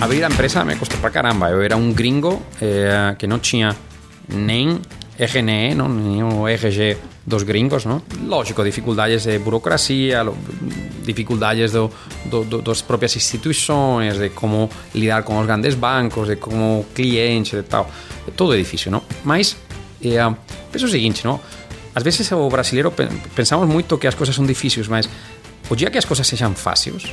abrir a empresa me custou para caramba. Eu era um gringo eh, que não tinha nem RNE, não, nem o RG dos gringos, não? Lógico, dificuldades de burocracia, dificuldades do, do, do, das próprias instituições, de como lidar com os grandes bancos, de como clientes e tal. Todo é difícil, não? Mas, eh, penso o seguinte, não? Às vezes o brasileiro pensamos muito que as coisas são difíceis, mas o dia que as coisas sejam fáceis,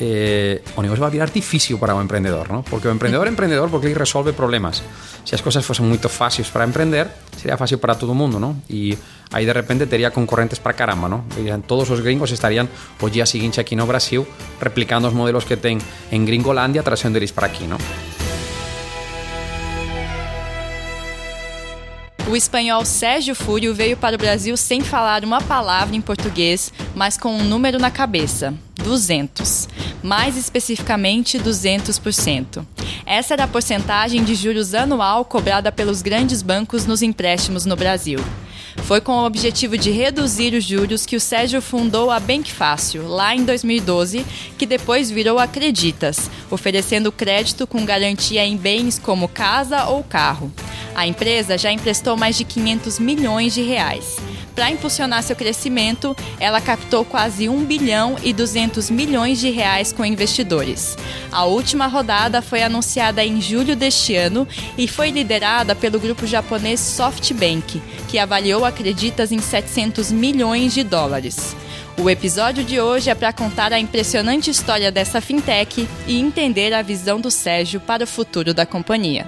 eh, o negocio va a virar difícil para o emprendedor, ¿no? Porque o emprendedor é emprendedor porque ele resolve problemas. Se as coisas fossem muito fáceis para emprender, seria fácil para todo mundo, ¿no? E aí de repente teria concorrentes para caramba, ¿no? Todos os gringos estarían o dia seguinte aqui no Brasil replicando os modelos que ten en Gringolandia trazendo eles para aqui, ¿no? O espanhol Sérgio Fúrio veio para o Brasil sem falar uma palavra em português, mas com um número na cabeça: 200. Mais especificamente, 200%. Essa era a porcentagem de juros anual cobrada pelos grandes bancos nos empréstimos no Brasil. Foi com o objetivo de reduzir os juros que o Sérgio fundou a Bank Fácil, lá em 2012, que depois virou Acreditas, oferecendo crédito com garantia em bens como casa ou carro. A empresa já emprestou mais de 500 milhões de reais. Para impulsionar seu crescimento, ela captou quase 1 bilhão e 200 milhões de reais com investidores. A última rodada foi anunciada em julho deste ano e foi liderada pelo grupo japonês SoftBank, que avaliou Acreditas em 700 milhões de dólares. O episódio de hoje é para contar a impressionante história dessa fintech e entender a visão do Sérgio para o futuro da companhia.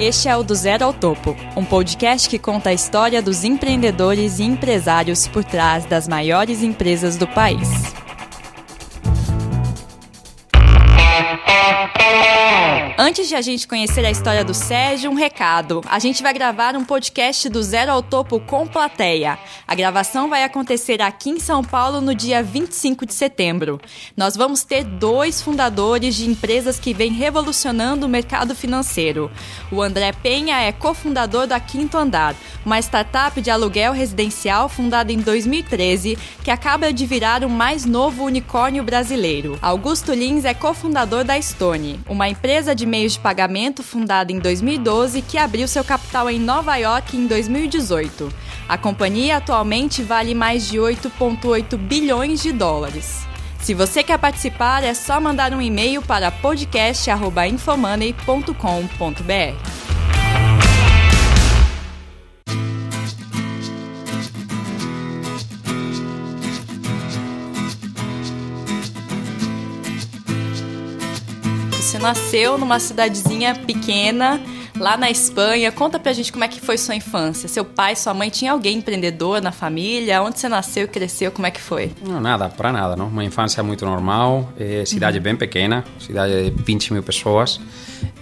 Este é o Do Zero ao Topo, um podcast que conta a história dos empreendedores e empresários por trás das maiores empresas do país. Antes de a gente conhecer a história do Sérgio, um recado. A gente vai gravar um podcast do Zero ao Topo com plateia. A gravação vai acontecer aqui em São Paulo no dia 25 de setembro. Nós vamos ter dois fundadores de empresas que vêm revolucionando o mercado financeiro. O André Penha é cofundador da Quinto Andar, uma startup de aluguel residencial fundada em 2013 que acaba de virar o mais novo unicórnio brasileiro. Augusto Lins é cofundador da Stone, uma empresa de meios de pagamento fundada em 2012 que abriu seu capital em Nova York em 2018. A companhia atualmente vale mais de 8,8 bilhões de dólares. Se você quer participar, é só mandar um e-mail para podcast@infomoney.com.br. Você nasceu numa cidadezinha pequena, lá na Espanha. Conta pra gente como é que foi sua infância. Seu pai, sua mãe, tinha alguém empreendedor na família? Onde você nasceu e cresceu? Como é que foi? Não, nada, para nada. Não? Uma infância muito normal, é, cidade uhum. bem pequena, cidade de 20 mil pessoas.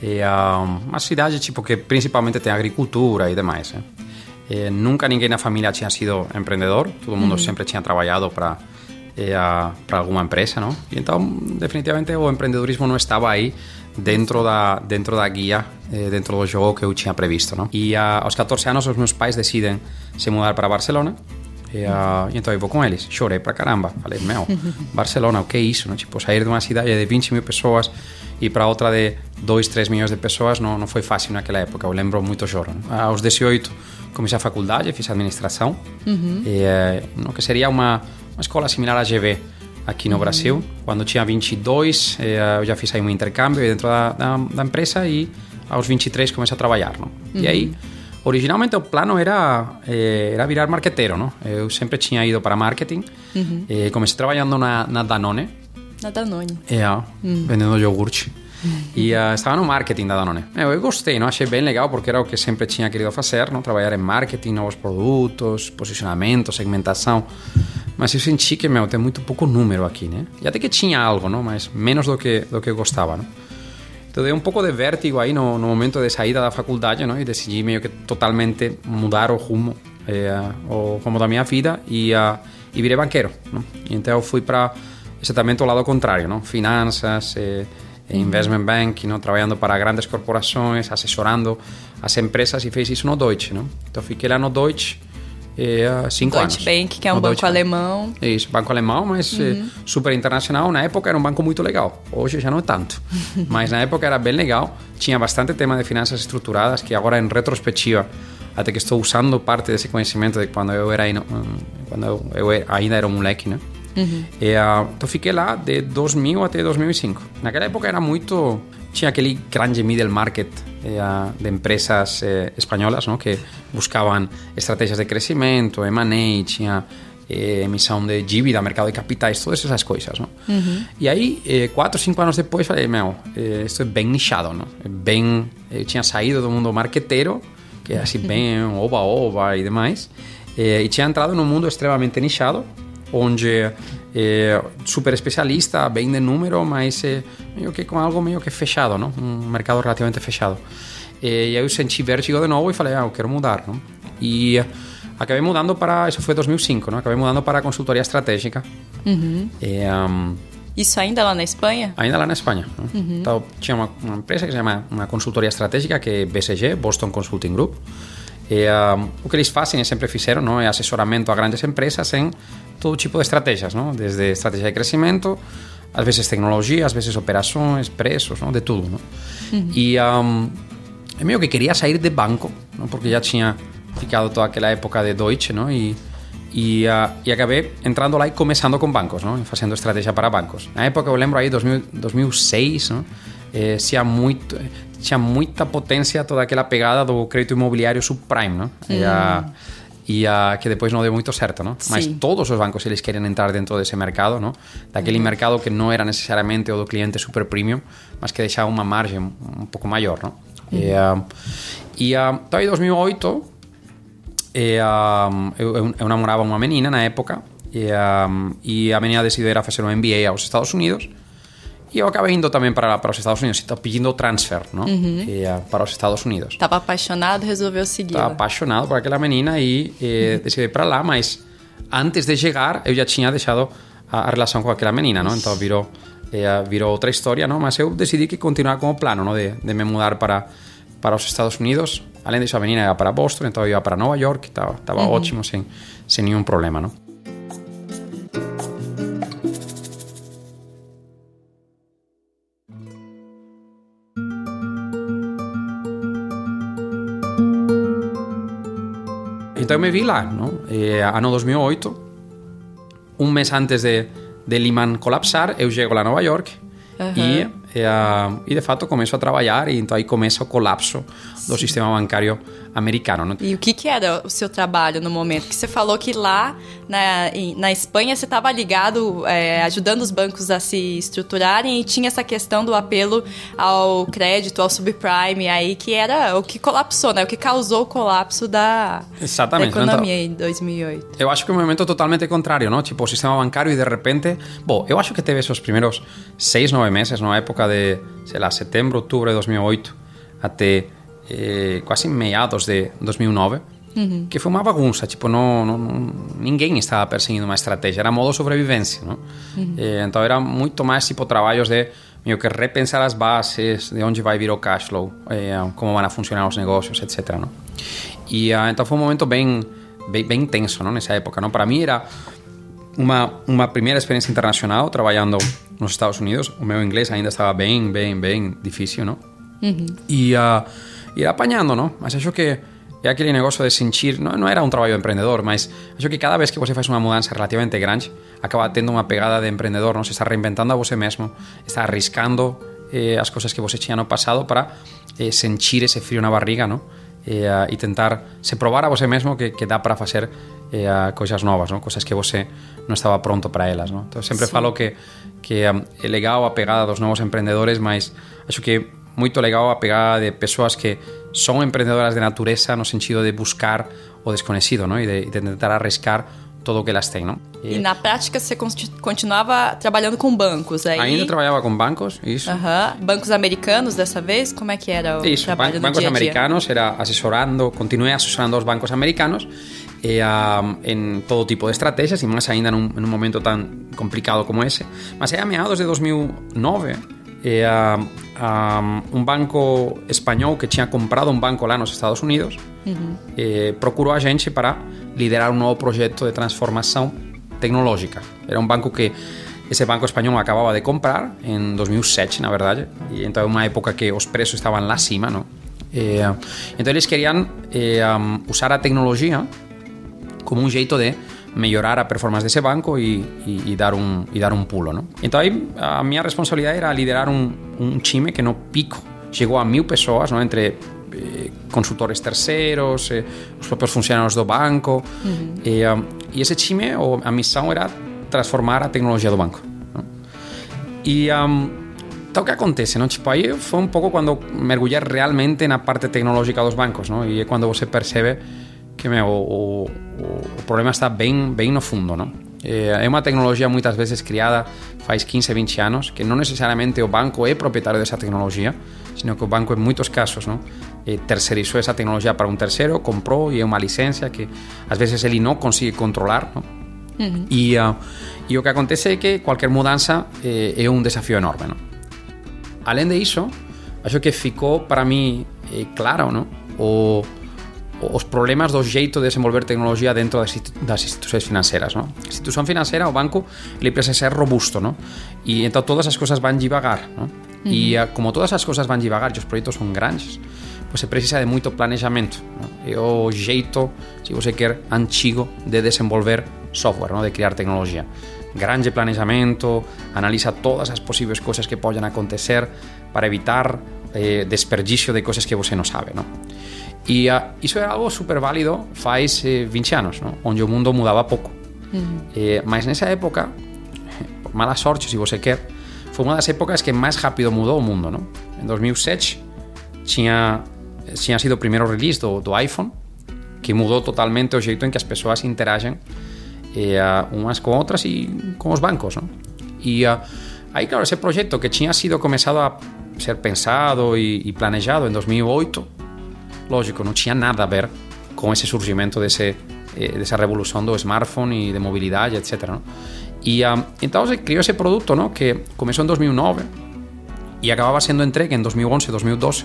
É uma cidade tipo que principalmente tem agricultura e demais. Né? É, nunca ninguém na família tinha sido empreendedor, todo mundo uhum. sempre tinha trabalhado para para alguma empresa, não? E então, definitivamente, o empreendedorismo não estava aí dentro da dentro da guia, eh, dentro do jogo que eu tinha previsto, não? E uh, aos 14 anos, os meus pais decidem se mudar para Barcelona. E, uh, e então eu vou com eles. Chorei para caramba. Falei, meu, Barcelona, o que é isso? Não? Tipo, sair de uma cidade de 20 mil pessoas e para outra de 2, 3 milhões de pessoas não, não foi fácil naquela época. Eu lembro muito choro. Aos 18 comecei a faculdade, fiz administração, uhum. e, eh, no, que seria uma uma escola similar à GV aqui no. Brasil. Quando tinha 22, eh, eu já fiz aí um intercâmbio dentro da, da, da, empresa e aos 23 comecei a trabalhar. Não? Uhum. E aí, originalmente o plano era, eh, era virar marqueteiro. Não? Eu sempre tinha ido para marketing. Uhum. Comecei trabalhando na, na Danone. Na Danone. É, uhum. vendendo iogurte. E uh, estava no marketing da Danone. Eu, eu gostei, não? achei bem legal porque era o que sempre tinha querido fazer, não? trabalhar em marketing, novos produtos, posicionamento, segmentação. Mas eu senti que, meu, tem muito pouco número aqui, né? E até que tinha algo, não? Mas menos do que, do que eu gostava, não? Então dei um pouco de vértigo aí no, no momento de saída da faculdade, não? E decidi meio que totalmente mudar o rumo, eh, o rumo da minha vida e, uh, e virei banqueiro, não? Então eu fui para exatamente o lado contrário, não? Finanças, eh, investment bank, não? trabalhando para grandes corporações, assessorando as empresas e fez isso no Deutsche. Não? Então fiquei lá no Deutsche é, há cinco Deutsche anos. Bank, que é um banco Deutsche Bank. alemão. Isso, banco alemão, mas eh, super internacional. Na época era um banco muito legal. Hoje já não é tanto. mas na época era bem legal. Tinha bastante tema de finanças estruturadas, que agora em retrospectiva, até que estou usando parte desse conhecimento de quando eu era hum, quando eu, ainda era um moleque, né? E, ah, então fiquei lá de 2000 até 2005. Naquela época era muito tinha aquele grande middle market eh, de empresas eh, espanholas, não? que buscavam estratégias de crescimento, M&A, tinha eh, emissão de dívida, mercado de capitais, todas essas coisas, não? E aí, eh, quatro, cinco anos depois, falei, meu, eh, é bem nichado, não? É bem, eu tinha saído do mundo marqueteiro, que é assim bem oba-oba e demais, eh, e tinha entrado num mundo extremamente nichado, onde é super especialista, bem de número, mas meio que com algo meio que fechado, não? Um mercado relativamente fechado. E aí eu senti vértigo de novo e falei, ah, eu quero mudar, não? E acabei mudando para, isso foi 2005, não? Acabei mudando para a consultoria estratégica. E, um, Isso ainda lá na Espanha? ainda lá na Espanha. não? Então, tinha uma, uma empresa que se chama uma consultoria estratégica, que é BCG, Boston Consulting Group. E, um, o que eles fazem, e sempre fizeram, não? é assessoramento a grandes empresas em todo tipo de estratégias, não? desde estratégia de crescimento, às vezes tecnologia, às vezes operações, preços, não? de tudo. Não? E um, eu meio que queria sair de banco, não? porque já tinha ficado toda aquela época de Deutsche, não? e e, ah, e acabei entrando lá e começando com bancos, não? fazendo estratégia para bancos. Na época, eu lembro aí, 2000, 2006, não? Eh, tinha, muito, tinha muita potência toda aquela pegada do crédito imobiliário subprime, não? E, ah, e ah, que depois não deu muito certo, não? Mas Sim. todos os bancos eles querem entrar dentro desse mercado, não? Daquele mercado que não era necessariamente o do cliente super premium, mas que deixava uma margem um pouco maior, não? E, ah, e ah, então, em 2008 e, um, eu, eu, namorava uma menina na época e, um, e a menina decidiu ir a fazer um MBA aos Estados Unidos e eu acabei indo também para, para os Estados Unidos, então pedindo transfer não? E, uh, para os Estados Unidos. Estava apaixonado, resolveu seguir. Estava apaixonado por aquela menina e, e decidi ir para lá, mas antes de chegar eu já tinha deixado a, a relação com aquela menina, não? Então virou, eh, virou outra história, não? Mas eu decidi que continuar com o plano, não? De, de me mudar para, para os Estados Unidos. Além disso, a menina ia para Boston, então eu ia para Nova York, estava, estava ótimo, sem, sem nenhum problema, não? Então eu me vi lá, não? Eh, ano 2008, um mês antes de, de Lehman colapsar, eu chego lá a Nova York e, eh, e de fato começo a trabalhar e então aí começa o colapso do sistema bancário americano. E o que, que era o seu trabalho no momento? Que você falou que lá na, na Espanha você estava ligado, é, ajudando os bancos a se estruturarem e tinha essa questão do apelo ao crédito, ao subprime, aí que era o que colapsou, né? O que causou o colapso da, da Exatamente. não? economia em 2008. Eu acho que é um movimento totalmente contrário, ¿no? Tipo, o sistema bancario y de repente... Bom, eu acho que teve esos primeiros seis, nove meses, na época de, sei lá, setembro, outubro de 2008, até eh, quase meados de 2009, que foi uma bagunça, tipo, não, não, ninguém estava perseguindo uma estratégia, era modo sobrevivência, não? Eh, então era muito mais, tipo, trabalhos de meio que repensar as bases, de onde vai vir o cash flow, eh, como vão funcionar os negócios, etc, não? E ah, então foi um momento bem, bem, bem intenso, não? Nessa época, não? Para mim era uma, uma primeira experiência internacional trabalhando nos Estados Unidos. O meu inglês ainda estava bem, bem, bem difícil, não? E uh, ir apanhando, não? Mas acho que é aquele negócio de sentir, não, não era um trabalho empreendedor, mas acho que cada vez que você faz uma mudança relativamente grande, acaba tendo uma pegada de empreendedor, não? Se está reinventando a você mesmo, está arriscando eh, as coisas que você tinha no passado para eh, sentir esse frio na barriga, não? E, uh, e tentar se provar a você mesmo que, que dá para fazer eh, coisas novas, não? coisas que você não estava pronto para elas. Não? Então, sempre Sim. falo que, que um, é legal a pegada dos novos empreendedores, mas acho que muito legal a pegada de pessoas que são empreendedoras de natureza no sentido de buscar o desconhecido não? E, de, e de tentar arriscar todo o que elas têm. Não? E na prática você continuava trabalhando com bancos aí? Ainda trabalhava com bancos, isso. Bancos americanos dessa vez? Como é que era o Isso, trabalho ban- no bancos dia dia? americanos, era asesorando, continué asesorando aos bancos americanos eh, um, en todo tipo de estrategias e máis aínda nun, en un momento tan complicado como ese. Mas é a meados de 2009 eh, um, um, un banco español que tinha comprado un banco lá nos Estados Unidos eh, procurou a gente para liderar um novo projeto de transformação tecnológica. Era um banco que esse banco espanhol acabava de comprar em 2007, na verdade, e então é uma época que os preços estavam lá acima, não? Eh, então eles queriam eh, usar a tecnologia como um jeito de mejorar a performance de ese banco y, y, y dar, un, y dar un pulo. ¿no? Entonces, a mi responsabilidad era liderar un, un que no pico. Llegó a mil personas, ¿no? entre eh, consultores terceros, eh, propios funcionarios do banco. Uh -huh. eh, um, ese time, o, a misión era transformar a tecnología do banco. ¿no? E um, tal que acontece, ¿no? Tipo, aí foi un pouco cando mergullar realmente na parte tecnológica dos bancos, ¿no? E é cando você percebe que meu, o, o, o problema está bem, bem no fundo, não? É uma tecnologia muitas vezes criada faz 15, 20 anos, que não necessariamente o banco é proprietário dessa tecnologia, sino que o banco, em muitos casos, não, terceirizou essa tecnologia para um terceiro, comprou e é uma licença que às vezes ele não consegue controlar. Não? Uhum. E, uh, e o que acontece é que qualquer mudança é, é um desafio enorme. Não? Além disso, acho que ficou para mim claro não? O, os problemas do jeito de desenvolver tecnologia dentro das, das instituições financeiras. não? A instituição financeira, o banco, ele precisa ser robusto, não? E então todas as coisas vão devagar, não? Uhum. E uh, como todas as coisas vão devagar e os projetos são grandes, você precisa de muito planejamento. Não? É o jeito, se você quer, antigo de desenvolver software, não? de criar tecnologia. Grande planejamento, analisa todas as possíveis coisas que podem acontecer para evitar eh, desperdício de coisas que você não sabe. Não? E uh, isso era algo super válido faz eh, 20 anos, não? onde o mundo mudava pouco. Uhum. Eh, mas nessa época, por mala sorte, se você quer, foi uma das épocas que mais rápido mudou o mundo. Não? Em 2007 tinha, tinha sido o primeiro release do, do iPhone, que mudou totalmente o jeito em que as pessoas interagem eh, umas com outras e com os bancos. Não? E uh, aí, claro, esse projeto que tinha sido começado a ser pensado e, e planejado em 2008 lógico, não tinha nada a ver com esse surgimento desse, eh, dessa revolução do smartphone e de mobilidade, etc. Não? E um, então se criou esse produto não? que começou em 2009 e acabava sendo entregue em 2011, 2012.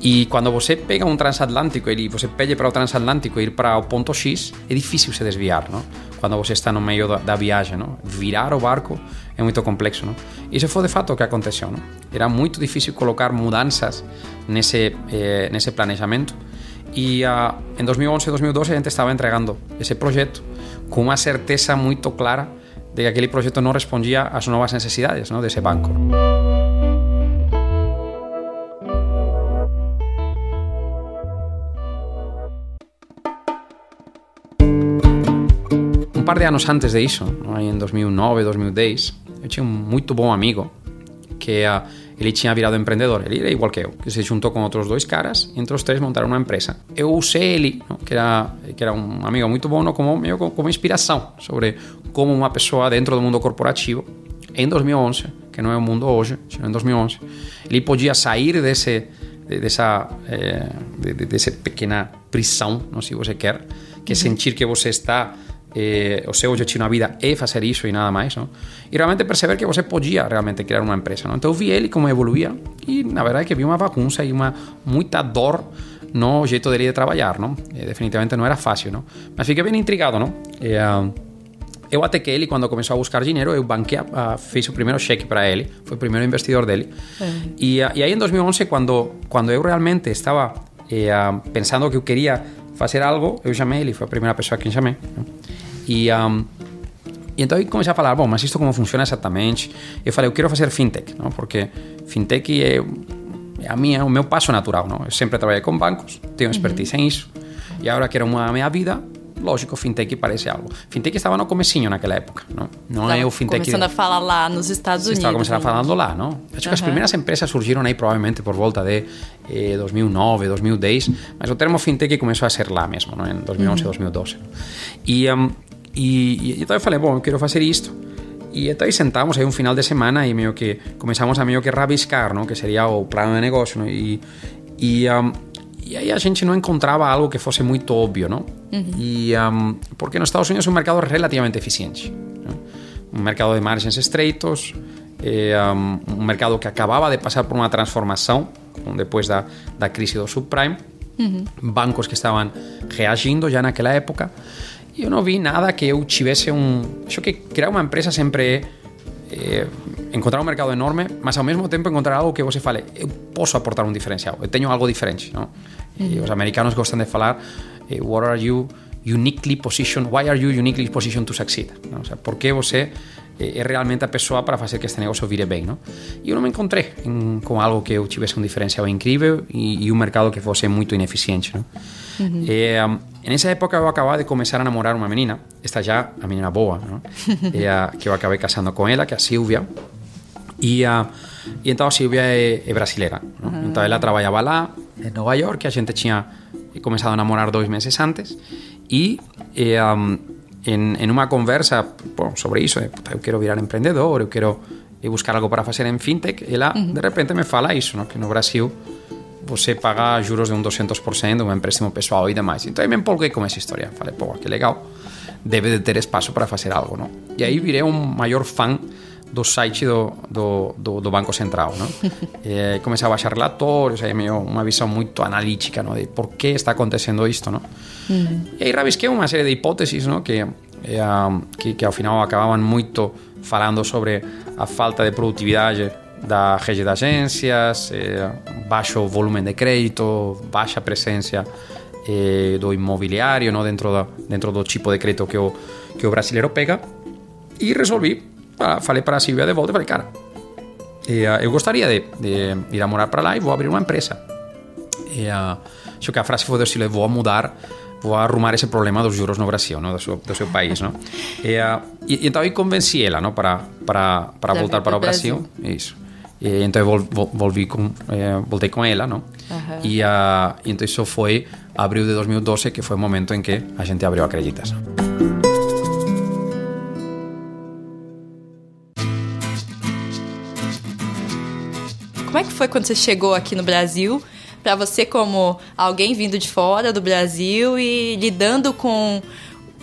E quando você pega um transatlântico e você pede para o transatlântico ir para o ponto X, é difícil se desviar, não? Quando você está no meio da, da viagem, não? Virar o barco é muito complexo, não? Isso foi de fato o que aconteceu, não? Era muito difícil colocar mudanças nesse eh, nesse planejamento. E uh, em 2011 e 2012 a gente estava entregando esse projeto com uma certeza muito clara de que aquele projeto não respondia às novas necessidades não? desse banco. Um par de anos antes de isso, em 2009, 2010, eu tinha um muito bom amigo que uh, ele tinha virado empreendedor. Ele era igual que eu, que se juntou com outros dois caras e entre os três montaram uma empresa. Eu usei ele, que era que era um amigo muito bom, como meio como inspiração sobre como uma pessoa dentro do mundo corporativo em 2011, que não é o mundo hoje, em 2011, ele podia sair desse dessa é, de, dessa pequena prisão, não se você quer, que é sentir que você está eh, o seu objetivo na vida é fazer isso e nada mais, não? E realmente perceber que você podia realmente criar uma empresa, não? Então eu vi ele como evoluía e na verdade que vi uma bagunça e uma muita dor no jeito dele de trabalhar, não? Eh, definitivamente não era fácil, não? Mas fiquei bem intrigado, não? E, uh, eu até que ele, quando começou a buscar dinheiro, eu banquei, uh, fiz o primeiro cheque para ele, foi o primeiro investidor dele. Uhum. E, uh, e aí em 2011, quando, quando eu realmente estava eh, pensando que eu queria fazer algo, eu chamei ele, foi a primeira pessoa que chamei. Não? E, um, e então eu comecei a falar, bom, mas isto como funciona exatamente? Eu falei, eu quero fazer fintech, não? porque fintech é, é a minha, o meu passo natural. Não? Eu sempre trabalhei com bancos, tenho expertise uhum. em isso, e agora quero uma minha vida lógico, fintech parece algo. Fintech estava no comecinho naquela época, não? Não é o fintech... começando a falar lá nos Estados Unidos. Estava começando a falando lá, não? Acho uhum. que as primeiras empresas surgiram aí provavelmente por volta de eh, 2009, 2010, mas o termo fintech começou a ser lá mesmo, não? Em 2011, uhum. 2012. E, um, e, e então eu falei, bom, eu quero fazer isto. E então aí sentamos aí um final de semana e meio que começamos a meio que rabiscar, não? Que seria o plano de negócio, não? E, e um, e aí a gente não encontrava algo que fosse muito óbvio, não? Uhum. E, um, porque nos Estados Unidos é um mercado relativamente eficiente. Não? Um mercado de margens estreitos, é, um, um, mercado que acabava de passar por uma transformação depois da, da crise do subprime. uhum. bancos que estavam reagindo já naquela época. E eu não vi nada que eu tivesse um. Acho que criar uma empresa sempre é eh, encontrar um mercado enorme, mas ao mesmo tempo encontrar algo que você fale, eu posso aportar um diferencial, eu tenho algo diferente. Não? Uhum. os americanos gostam de falar, eh, what are you uniquely positioned, why are you uniquely positioned to succeed? Não? O sea, por que você é realmente a pessoa para fazer que este negócio vire bem, não? E eu não me encontrei em, com algo que eu tivesse um diferencial incrível e, e um mercado que fosse muito ineficiente, não? Uhum. E, um, nessa época eu acabava de começar a namorar uma menina, esta já a menina boa, não? e, uh, que eu acabei casando com ela, que é a Silvia. E, uh, e então a Silvia é, é brasileira, uhum. então ela trabalhava lá em Nova York, a gente tinha começado a namorar dois meses antes e, e um, en, en unha conversa bom, sobre iso, eh, puta, eu quero virar emprendedor, eu quero eh, buscar algo para facer en fintech, uh -huh. de repente me fala iso, no? que no Brasil você paga juros de un 200% un empréstimo pessoal e demais. Então aí me empolguei con esa historia. Falei, pô, que legal, debe de ter espaço para facer algo, no? E aí virei un maior fan do site do, do, do, do Banco Central. No? e comecei a baixar relatórios, aí meio uma visão muito analítica no? de por que está acontecendo isto. No? Mm. E aí rabisquei unha serie de hipótesis no? que, que, que ao final acababan moito falando sobre a falta de produtividade da rede de agências, eh, baixo volume de crédito, baixa presença eh, do imobiliário no? dentro, da, dentro do tipo de crédito que o, que o brasileiro pega e resolvi, falei para a Silvia de volta, falei, cara, eh, eu gostaria de, de ir a morar para lá e vou abrir uma empresa. E, uh, acho que a frase foi do estilo, vou mudar vou arrumar ese problema dos juros no Brasil, no? do, seu, do seu país. No? E, uh, e, então aí convenci ela no? para, para, para voltar para o Brasil. Brasil. Isso. E, então eu vol, vol, volvi com, eh, voltei com ela, não? Uhum. E, uh, e então isso foi abril de 2012, que foi o momento em que a gente abriu Acreditas. Como é que foi quando você chegou aqui no Brasil? para você como alguém vindo de fora do Brasil e lidando com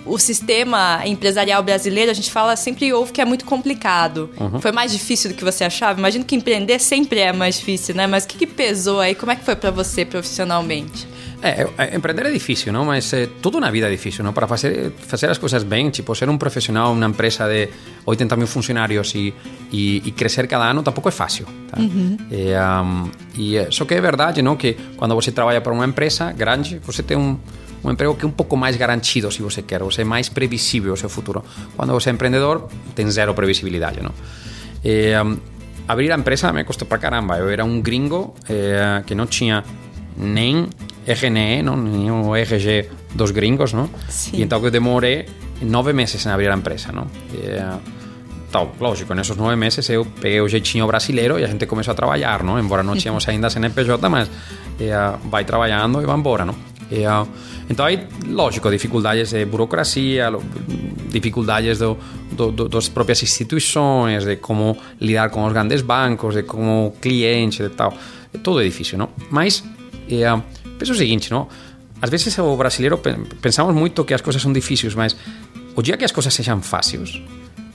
o sistema empresarial brasileiro, a gente fala sempre ouve que é muito complicado. Uhum. Foi mais difícil do que você achava? Imagino que empreender sempre é mais difícil, né? Mas o que, que pesou aí? Como é que foi para você profissionalmente? É, é, empreender é difícil, não? Mas é, tudo na vida é difícil, não? Para fazer, fazer as coisas bem, tipo, ser um profissional, uma empresa de 80 mil funcionários e, e, e crescer cada ano, tampouco é fácil. Tá? Uhum. E, um, e, só que é verdade, não? Que quando você trabalha para uma empresa grande, você tem um, um emprego que é um pouco mais garantido, se você quer. Você é mais previsível o seu futuro. Quando você é empreendedor, tem zero previsibilidade, não? E, um, abrir a empresa me custou para caramba. Eu era um gringo eh, que não tinha nem RNE, ¿no? ni o RG dos gringos, ¿no? Sí. E então eu demorei nove meses em abrir a empresa, ¿no? E, tal, lógico, nesses nove meses eu peguei o jeitinho brasileiro e a gente começou a trabalhar, ¿no? Embora não tínhamos ainda CNPJ, mas uh, vai trabalhando e vai embora, ¿no? E, então aí, lógico, dificuldades de burocracia, dificuldades do, do, do, das próprias instituições, de como lidar com os grandes bancos, de como cliente, de tal. Tudo é difícil, não? Mas E, uh, penso o seguinte, no? Ás veces o brasileiro pensamos moito que as cousas son difíciles, mas o día que as cousas sexan fáciles,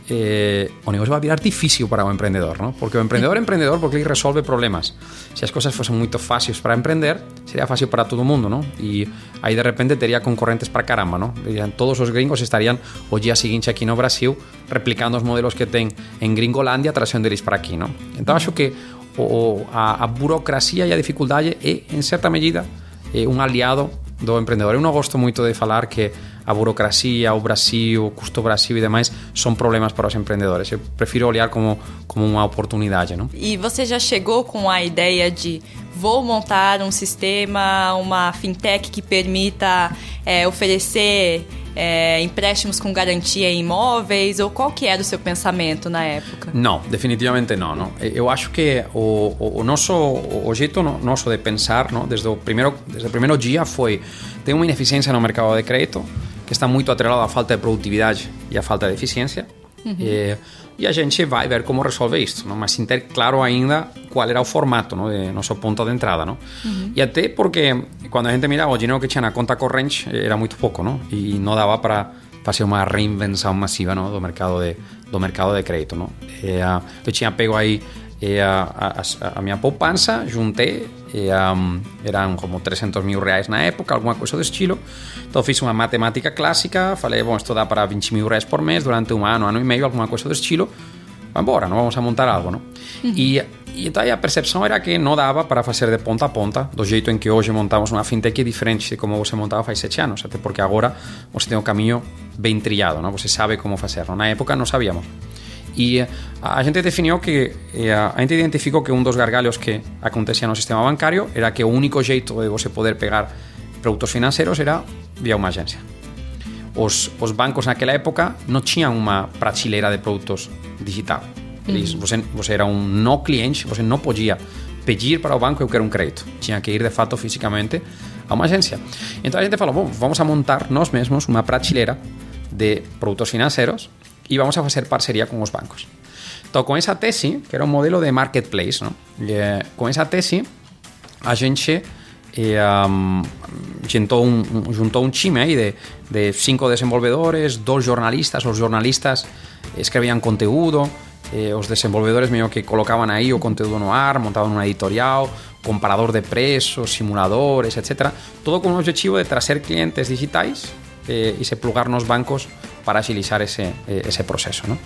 eh, o negocio vai virar difícil para o emprendedor, ¿no? porque o emprendedor é emprendedor porque ele resolve problemas. Se as cousas fosen moito fáciles para emprender, sería fácil para todo o mundo, ¿no? e aí de repente teria concorrentes para caramba. ¿no? Dirían, todos os gringos estarían o día seguinte aquí no Brasil replicando os modelos que ten en Gringolandia trazendo eles para aquí. ¿no? Entón acho que o, a, a burocracia e a dificuldade é, en certa medida, é un aliado do emprendedor. Eu non gosto moito de falar que a burocracia, o Brasil, o custo Brasil e demais são problemas para os empreendedores. Eu prefiro olhar como, como uma oportunidade. Não? E você já chegou com a ideia de vou montar um sistema, uma fintech que permita é, oferecer é, empréstimos com garantia em imóveis? Ou qual que era o seu pensamento na época? Não, definitivamente não. não. Eu acho que o, o, o nosso o jeito nosso de pensar não, desde, o primeiro, desde o primeiro dia foi ter uma ineficiência no mercado de crédito que está muito atrelada à falta de produtividade e à falta de eficiência. Uhum. E, e a gente vai ver como resolve isto, não? mas sem ter claro ainda qual era o formato não? de nosso ponto de entrada. Não? Uhum. E até porque quando a gente mirava o dinheiro que tinha na conta corrente era muito pouco não? e não dava para fazer uma reinvenção massiva não? do mercado de do mercado de crédito não? E, uh, eu tinha pego aí e a, a, a minha poupança juntei e, um, eram como 300 mil reais na época, alguma coisa do estilo então fiz uma matemática clássica falei, bom, isto dá para 20 mil reais por mês durante um ano, ano e meio, alguma coisa do estilo vamos embora, não vamos a montar algo não? Uhum. E, e a percepção era que não dava para fazer de ponta a ponta do jeito em que hoje montamos uma fintech diferente de como você montava faz sete anos, até porque agora você tem um caminho bem trilhado, não? você sabe como fazer, não? na época não sabíamos e a gente definiu que a gente identificou que um dos gargalhos que acontecia no sistema bancário era que o único jeito de você poder pegar produtos financeiros era via uma agência. Os, os bancos naquela época não tinham uma prateleira de produtos digital. Eles, uhum. você, você era um não cliente, você não podia pedir para o banco eu quero um crédito. Tinha que ir de fato fisicamente a uma agência. Então a gente falou, bom, vamos a montar nós mesmos uma prateleira de produtos financeiros e vamos a fazer parceria con os bancos. Então, con esa tesi, que era un modelo de marketplace, ¿no? E, con esa tesi, a gente eh, um, juntou, de, de cinco desenvolvedores, dos jornalistas, os jornalistas escrevían conteúdo, eh, os desenvolvedores meio que colocaban aí o conteúdo no ar, montaban unha editorial, comparador de preços, simuladores, etc. Todo con o objetivo de trazer clientes digitais eh, e se plugar nos bancos para agilizar esse, esse processo, não?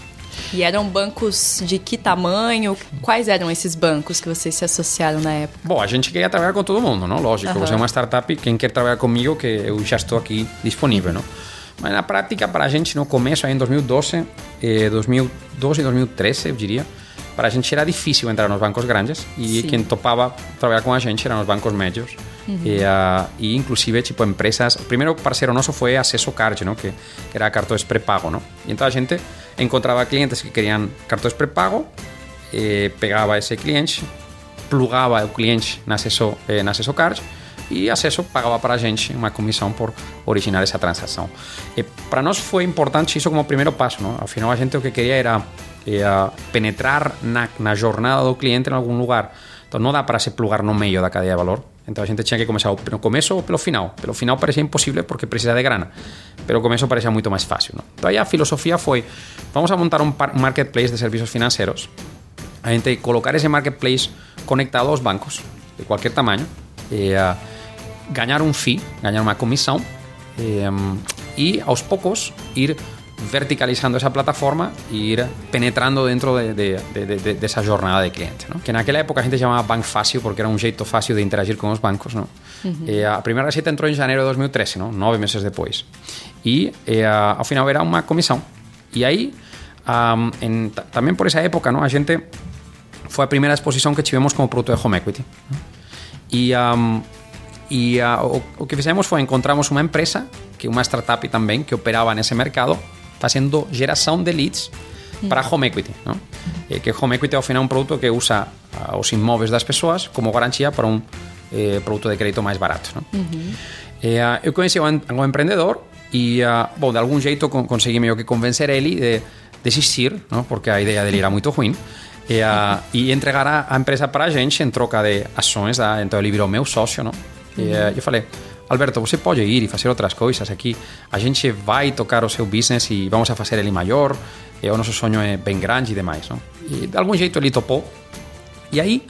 E eram bancos de que tamanho? Quais eram esses bancos que vocês se associaram na época? Bom, a gente queria trabalhar com todo mundo, não? Lógico, uhum. você é uma startup, quem quer trabalhar comigo, que eu já estou aqui disponível, não? Mas na prática, para a gente, no começo, em 2012, eh, 2012 e 2013, eu diria, para a gente era difícil entrar nos bancos grandes e Sim. quem topava trabalhar com a gente eram os bancos médios uh, inclusive tipo empresas o primeiro parceiro nosso foi Acesso Card ¿no? que, era cartões pré-pago ¿no? e então a gente encontrava clientes que queriam cartões pré-pago eh, pegava esse cliente plugava o cliente na Acesso, eh, na Acesso Card e acesso pagava para a gente uma comissão por originar essa transação. E para nós foi importante isso como primeiro passo, não? Afinal, a gente o que queria era e a penetrar na, na jornada do cliente en algún lugar. Entón non dá para se plugar no meio da cadeia de valor. Então a gente tinha que começar no começo pelo final. Pelo final parecia impossível porque precisa de grana, pelo começo parecia muito mais fácil. Não? Então aí a vamos a montar um marketplace de serviços financeiros, a gente colocar ese marketplace conectado aos bancos de qualquer tamanho, e, eh, uh, ganhar um fee, ganhar uma comissão e, eh, um, e aos poucos ir verticalizando esa plataforma e ir penetrando dentro de, de, de, de esa jornada de cliente. ¿no? Que naquela época a gente chamaba Bank Fácil porque era un jeito fácil de interagir con os bancos. ¿no? Uh -huh. e a primeira receita entrou en janeiro de 2013, ¿no? nove meses depois. E, e a, ao final era unha comisión. E aí, um, en, tamén por esa época, ¿no? a gente foi a primeira exposición que tivemos como produto de home equity. ¿no? E, um, e uh, o, o que fizemos foi encontramos unha empresa que unha startup tamén que operaba nese mercado fazendo geração de leads para home equity. Não? E que home equity ao final é um produto que usa ah, os imóveis das pessoas como garantia para um eh, produto de crédito mais barato. Não? Uhum. E, uh, eu conheci um, empreendedor e, uh, bom, de algum jeito consegui meio que convencer ele de desistir, porque a ideia dele era muito ruim, e, uh, e entregar a, empresa para a gente em troca de ações, tá? então ele virou meu sócio. Não? E eu falei, Alberto, você pode ir e fazer outras coisas aqui. A gente vai tocar o seu business e vamos a fazer ele maior. E o nosso sonho é bem grande e demais. Não? E de algum jeito ele topou. E aí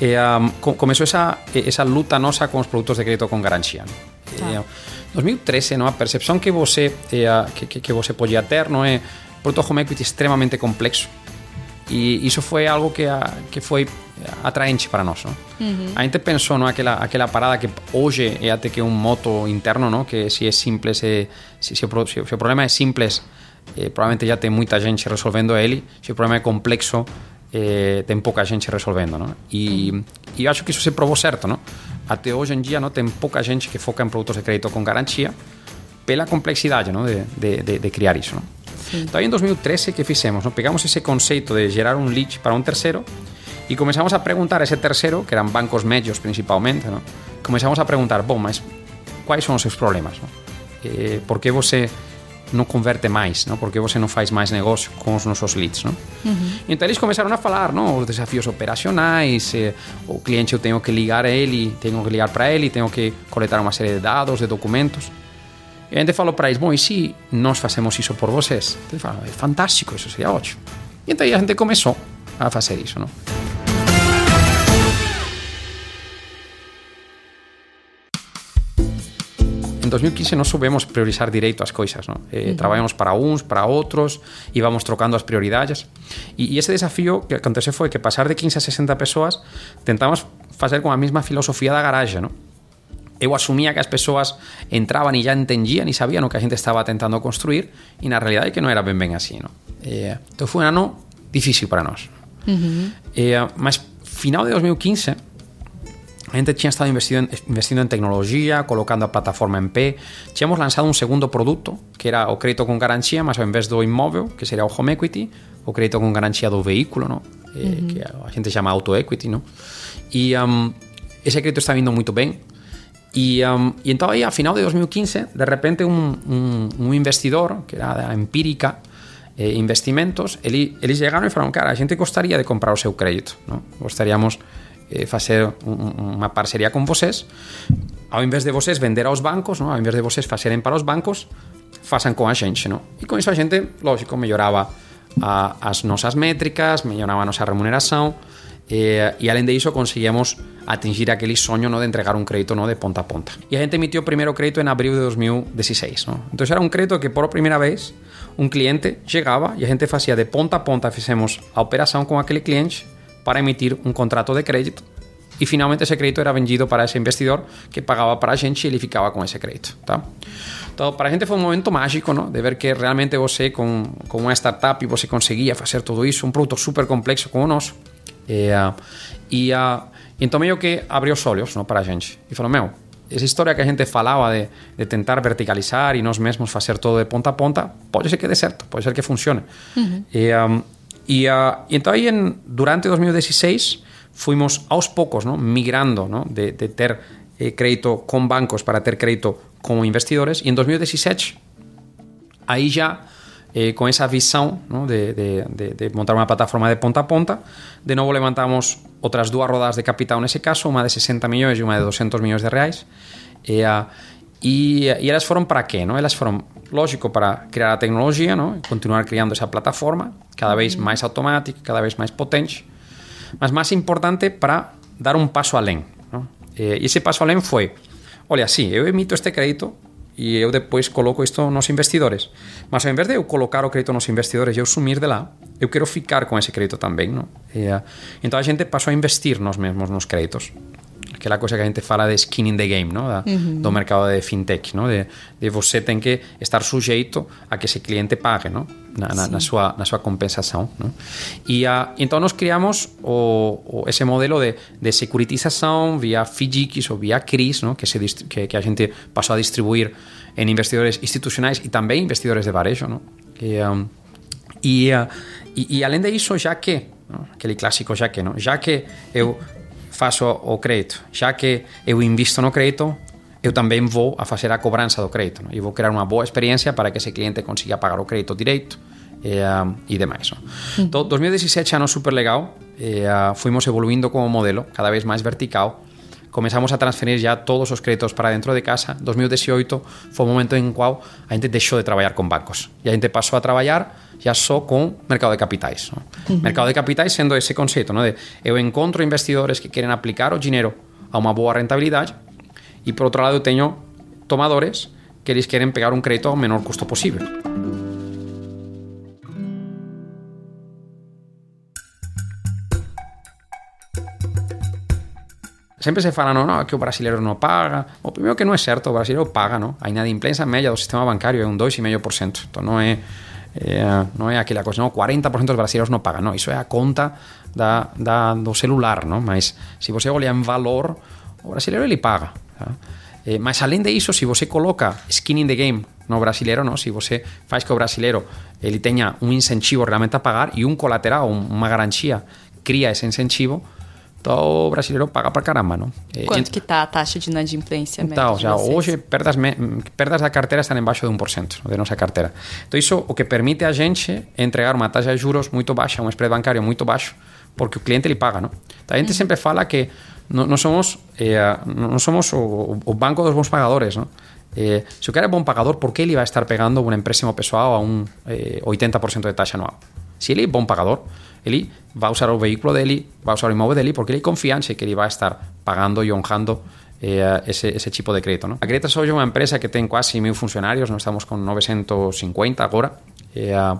eh, um, começou essa, essa luta nossa com os produtos de crédito com garantia. Tá. Eh, 2013, não? a percepção que você, eh, que, que, você podia ter não é produto home equity extremamente complexo. E isso foi algo que, que foi atraente para nós. Não? Uhum. A gente pensou naquela aquela parada que hoje é até que um moto interno, não? que se é simples, é, se, se, o, se, o problema é simples, eh, provavelmente já tem muita gente resolvendo ele, se o problema é complexo, eh, tem pouca gente resolvendo. Não? E, e acho que isso se provou certo. Não? Até hoje em dia não tem pouca gente que foca em produtos de crédito com garantia pela complexidade não? De, de, de, de criar isso. Não? Então, em 2013, que fizemos? Não? Pegamos esse conceito de gerar um lead para um terceiro E comenzamos a preguntar a ese tercero, que eran bancos medios principalmente, ¿no? comenzamos a preguntar, bom, mas quais son os seus problemas? ¿no? Eh, por que você non converte máis, ¿no? por que você non faz máis negocio con os nosos leads. ¿no? Uh -huh. E entón eles começaron a falar ¿no? os desafíos operacionais, eh, o cliente eu tenho que ligar a ele, tenho que ligar para ele, tenho que coletar unha serie de dados, de documentos. E ainda falou para eles: bom, e se nós fazemos isso por vocês? Ele falou: é fantástico, isso seria ótimo. E então a gente começou a fazer isso, não? En 2015 non soubemos priorizar direito as coisas, non? Eh, uh -huh. Traballamos para uns, para outros, e íbamos trocando as prioridades. E, e ese desafío que acontece foi que pasar de 15 a 60 persoas tentamos facer con a mesma filosofía da garaxe, non? Eu assumia que as pessoas entraban e já entendiam e sabiam o que a gente estava tentando construir e na realidade que não era bem bem assim. Não? Eh, então foi um ano difícil para nós. Uhum. Eh, mas final de 2015 a gente tinha estado investindo, investindo em tecnologia, colocando a plataforma em pé. Tínhamos lançado um segundo produto, que era o crédito com garantia, mas ao invés do imóvel, que seria o home equity, o crédito com garantia do veículo, não? Eh, uhum. que a gente chama auto equity. Não? E um, esse crédito está vindo muito bem. Y, um, y entonces a final de 2015, de repente un, un, un investidor, que era da Empírica eh, Investimentos, eles, eles chegaram e falaram, cara, a gente gostaria de comprar o seu crédito, não? gostaríamos eh, fazer un, uma parceria com vocês, ao invés de vocês vender aos bancos, não? ao invés de vocês fazerem para os bancos, façam com a gente. Não? E com isso a gente, lógico, melhorava a, as nossas métricas, melhorava a nossa remuneração, eh, e além disso conseguíamos atingir aquele sonho ¿no? de entregar un crédito ¿no? de ponta a ponta. Y a gente emitió el primer crédito en abril de 2016. ¿no? Entonces era un crédito que por primera vez un cliente llegaba y a gente hacía de ponta a ponta, fizemos a operación con aquel cliente para emitir un contrato de crédito y finalmente ese crédito era vendido para ese investidor que pagaba para a gente y ele ficava com esse crédito. Tá? Então, para a gente foi um momento mágico ¿no? de ver que realmente você, com, com startup, você conseguia fazer tudo isso, um produto super complexo como o nosso. E, uh, e, uh, então meio que abriu os olhos ¿no? para a gente e falou, meu, essa história que a gente falava de, de tentar verticalizar e nós mesmos fazer todo de ponta a ponta, pode ser que dê certo, pode ser que funcione. Uhum. E, um, e, uh, e então aí, en, durante 2016, fuimos aos poucos ¿no? migrando ¿no? De, de, ter eh, crédito com bancos para ter crédito com investidores e em 2017 aí já eh, com essa visão ¿no? de, de, de, montar uma plataforma de ponta a ponta de novo levantamos outras duas rodadas de capital nesse caso, uma de 60 milhões e uma de 200 milhões de reais e, uh, e, e elas para quê? ¿no? Elas foram, lógico, para criar a tecnologia, ¿no? continuar criando essa plataforma cada vez mais automática, cada vez mais potente mas mais importante para dar um passo além. Não? E esse passo além foi: olha, sim, eu emito este crédito e eu depois coloco isto nos investidores. Mas ao invés de eu colocar o crédito nos investidores e eu sumir de lá, eu quero ficar com esse crédito também. Não? E, então a gente passou a investir nós mesmos nos créditos aquela coisa que a gente fala de skin in the game, ¿no? Da, uhum. do mercado de fintech, ¿no? De, de você tem que estar sujeito a que esse cliente pague, ¿no? Na, na, na sua, na sua compensação. ¿no? E a, então nós criamos o, o, esse modelo de, de securitização via FIDICs ou via CRIs, ¿no? que, se, que, que a gente passou a distribuir em investidores institucionais e também investidores de varejo. ¿no? E, um, e, uh, e, e além disso, já que, ¿no? aquele clássico já que, ¿no? já que eu faço o crédito. Xa que eu invisto no crédito, eu tamén vou a facer a cobranza do crédito. No? E vou crear unha boa experiencia para que ese cliente consiga pagar o crédito direito e, uh, e demais. No? Então, 2017 ano super legal, e, uh, fuimos evoluindo como modelo, cada vez máis vertical, comenzamos a transferir ya todos os créditos para dentro de casa. 2018 foi o momento en cual a gente deixou de traballar con bancos. E a gente pasou a traballar ya só con mercado de capitais. ¿no? Uh -huh. Mercado de capitais sendo ese conceito ¿no? de eu encontro investidores que queren aplicar o dinero a unha boa rentabilidade e por outro lado eu teño tomadores que eles queren pegar un crédito ao menor custo posible. Sempre se fala, no, no, que o brasileiro non paga. O primeiro que non é certo, o brasileiro paga, no? A inadimplensa media do sistema bancario é un 2,5%. Então non é eh, non é aquela cosa, non? 40% dos brasileiros non pagan, non? Iso é a conta da, da, do celular, non? Mas se você olha en valor, o brasileiro ele paga. Tá? Eh, mas além de iso, se você coloca skin in the game no brasileiro, non? se você faz que o brasileiro ele teña un incentivo realmente a pagar e un colateral, unha garantia, cria ese incentivo, então o brasileiro paga para caramba, não? Quanto que está a taxa de inadimplência então, já hoje perdas, perdas da carteira estão embaixo de 1% de nossa carteira. Então isso o que permite a gente entregar uma taxa de juros muito baixa, um spread bancário muito baixo, porque o cliente ele paga, não? Então, a gente uhum. sempre fala que não, somos eh, não somos o, o, banco dos bons pagadores, não? Eh, se o cara é bom pagador, por que ele vai estar pegando um empréstimo pessoal a um eh, 80% de taxa anual? Se ele é bom pagador, Eli va a usar el vehículo de Eli, va a usar el inmueble de Eli porque Eli confianza en que Eli va a estar pagando y honrando eh, ese, ese, tipo de crédito. ¿no? A Greta soy una empresa que tiene casi mil funcionarios, no estamos con 950 ahora, eh,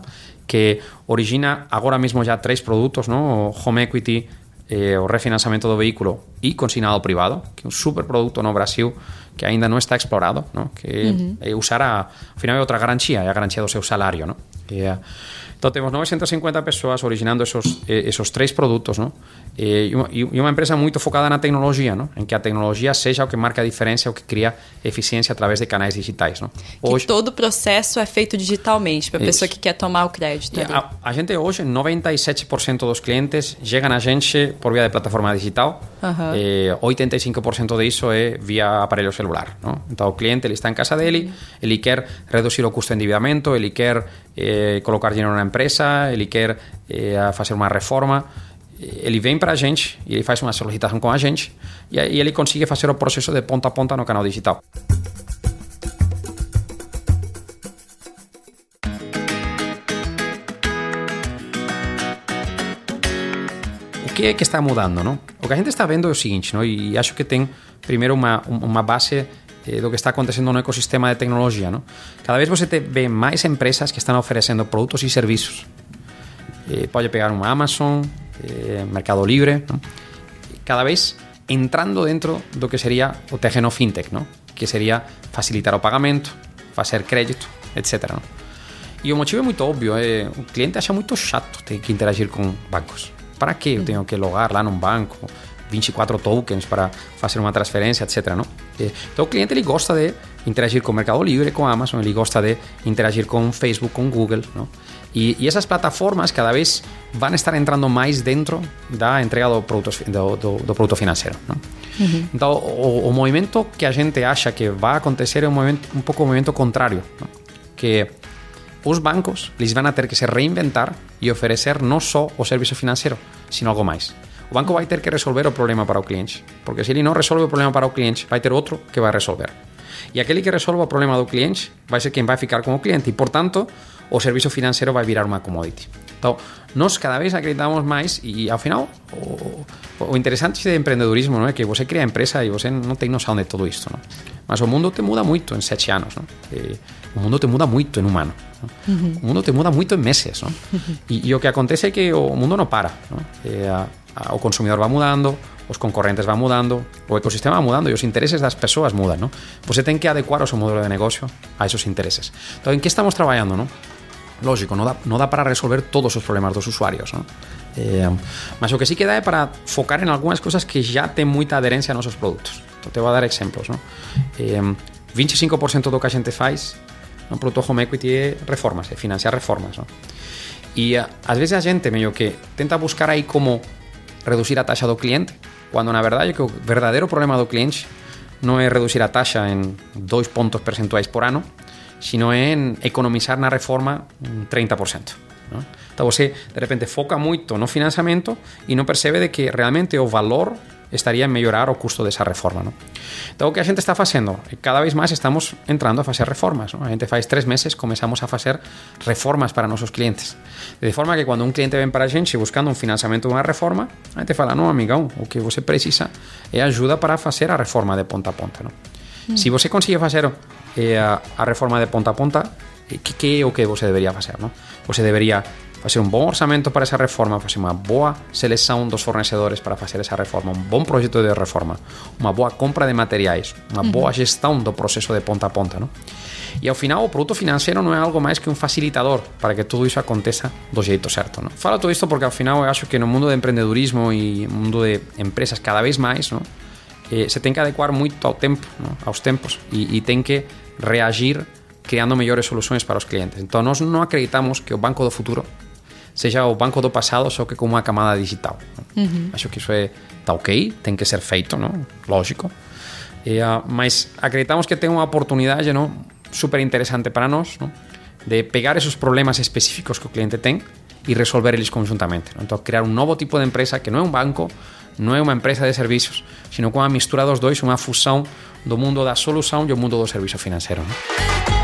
que origina ahora mismo ya tres productos, ¿no? Home Equity, eh, o refinanciamiento do vehículo e consignado privado, que é un super producto no Brasil que aínda non está explorado, ¿no? que uh -huh. eh, final é outra garantía, é a garantía do seu salario. ¿no? Eh, então temos 950 pessoas originando esos, esos três produtos, ¿no? Eh, e, uma empresa muito focada na tecnologia, não? em que a tecnologia seja o que marca a diferença, o que cria eficiência através de canais digitais. Não? Hoje, que todo o processo é feito digitalmente, para a pessoa que quer tomar o crédito. A, a, gente hoje, 97% dos clientes chegam a gente por via de plataforma digital, uhum. eh, 85% disso é via aparelho celular. Não? Então o cliente ele está em casa dele, ele quer reduzir o custo de endividamento, ele quer eh, colocar dinheiro na empresa, ele quer eh, fazer uma reforma ele vem para a gente e ele faz uma solicitação com a gente e aí ele consegue fazer o processo de ponta a ponta no canal digital. O que é que está mudando, não? O que a gente está vendo é o seguinte, não? E acho que tem primeiro uma uma base eh, do que está acontecendo no ecossistema de tecnologia, não? Cada vez você vê mais empresas que estão oferecendo produtos e serviços. Eh, pode pegar uma Amazon, eh, Mercado Libre, ¿no? cada vez entrando dentro do que sería o terreno fintech, ¿no? que sería facilitar o pagamento, fazer crédito, etc. ¿no? E o motivo é muito óbvio, é, o cliente acha muito chato ter que interagir com bancos. Para que eu tenho que logar lá num banco, 24 tokens para fazer uma transferência, etc. Não? Então o cliente ele gosta de interagir com o Mercado Livre, com a Amazon, ele gosta de interagir com Facebook, com Google. Não? E, e essas plataformas cada vez vão estar entrando mais dentro da entrega do produto, do, do, do produto financeiro. Não? Uhum. Então, o, o, movimento que a gente acha que vai acontecer é um, movimento, um pouco o movimento contrário, não? que os bancos eles vão ter que se reinventar e oferecer não só o serviço financeiro, sino algo mais. O banco vai ter que resolver o problema para o cliente, porque se ele não resolve o problema para o cliente, vai ter outro que vai resolver. E aquele que resolva o problema do cliente vai ser quem vai ficar com o cliente e, portanto, o servicio financiero vai virar uma commodity. Então, nós cada vez acreditamos mais e, ao final, o, o interesante de empreendedorismo não é que você cria empresa e você não tem noção de tudo isso. Não? Mas o mundo te muda muito em sete anos. Não? E, o mundo te muda muito em um ano. Uhum. O mundo te muda muito em meses. Não? E, e, o que acontece é que o mundo não para. Não? E, a, a, o consumidor vai mudando, os concorrentes van mudando, o ecosistema va mudando e os intereses das persoas mudan, ¿no? Você ten que adecuar o seu modelo de negocio a esos intereses. Então, en que estamos traballando, ¿no? Lógico, non dá, non dá para resolver todos os problemas dos usuarios, ¿no? Eh, mas o que sí que dá é para focar en algunhas cousas que já ten moita adherencia a nosos produtos. Então, te vou dar exemplos, ¿no? Eh, 25% do que a xente faz no produto home equity é reformas, é financiar reformas, ¿no? E ás veces a xente medio que tenta buscar aí como reducir a taxa do cliente, Cuando na verdade que o verdadeiro problema do cliente non é reducir a taxa en dois pontos percentuais por ano, sino en economizar na reforma un 30%. ¿No? Então você, de repente, foca moito no financiamento e non percebe de que realmente o valor estaría en mellorar o custo desa reforma. ¿no? Então, o que a xente está facendo? Cada vez máis estamos entrando a facer reformas. ¿no? A xente faz tres meses comezamos a facer reformas para nosos clientes. De forma que cando un cliente ven para a xente buscando un financiamento dunha reforma, a xente fala, non, amigão, o que você precisa é ajuda para facer a reforma de ponta a ponta. ¿no? Mm. Si você consigue facer eh, a, a reforma de ponta a ponta, que, que é o que você debería facer? ¿no? Você debería facer un bon orçamento para esa reforma, facer unha boa seleção dos fornecedores para facer esa reforma, un bon proxecto de reforma, unha boa compra de materiais, unha boa gestão do proceso de ponta a ponta, ¿no? E ao final o produto financeiro non é algo máis que un facilitador para que todo iso aconteça do xeito certo, ¿no? Falo todo isto porque ao final eu acho que no mundo de empreendedurismo e mundo de empresas cada vez máis, ¿no? Eh, se ten que adecuar moito ao tempo, ¿no? aos tempos e, e ten que reagir creando mellores solucións para os clientes. Entón, nós non acreditamos que o banco do futuro seja o banco do pasado só que com uma camada digital. Uhum. Acho que isso é tá ok, tem que ser feito, não? lógico. E, uh, mas acreditamos que tem uma oportunidade não? super interessante para nós de pegar esses problemas específicos que o cliente tem e resolver eles conjuntamente. Não? Então, criar um novo tipo de empresa que não é um banco, não é uma empresa de serviços, sino com uma mistura dos dois, uma fusão do mundo da solução e o mundo do serviço financeiro. Não?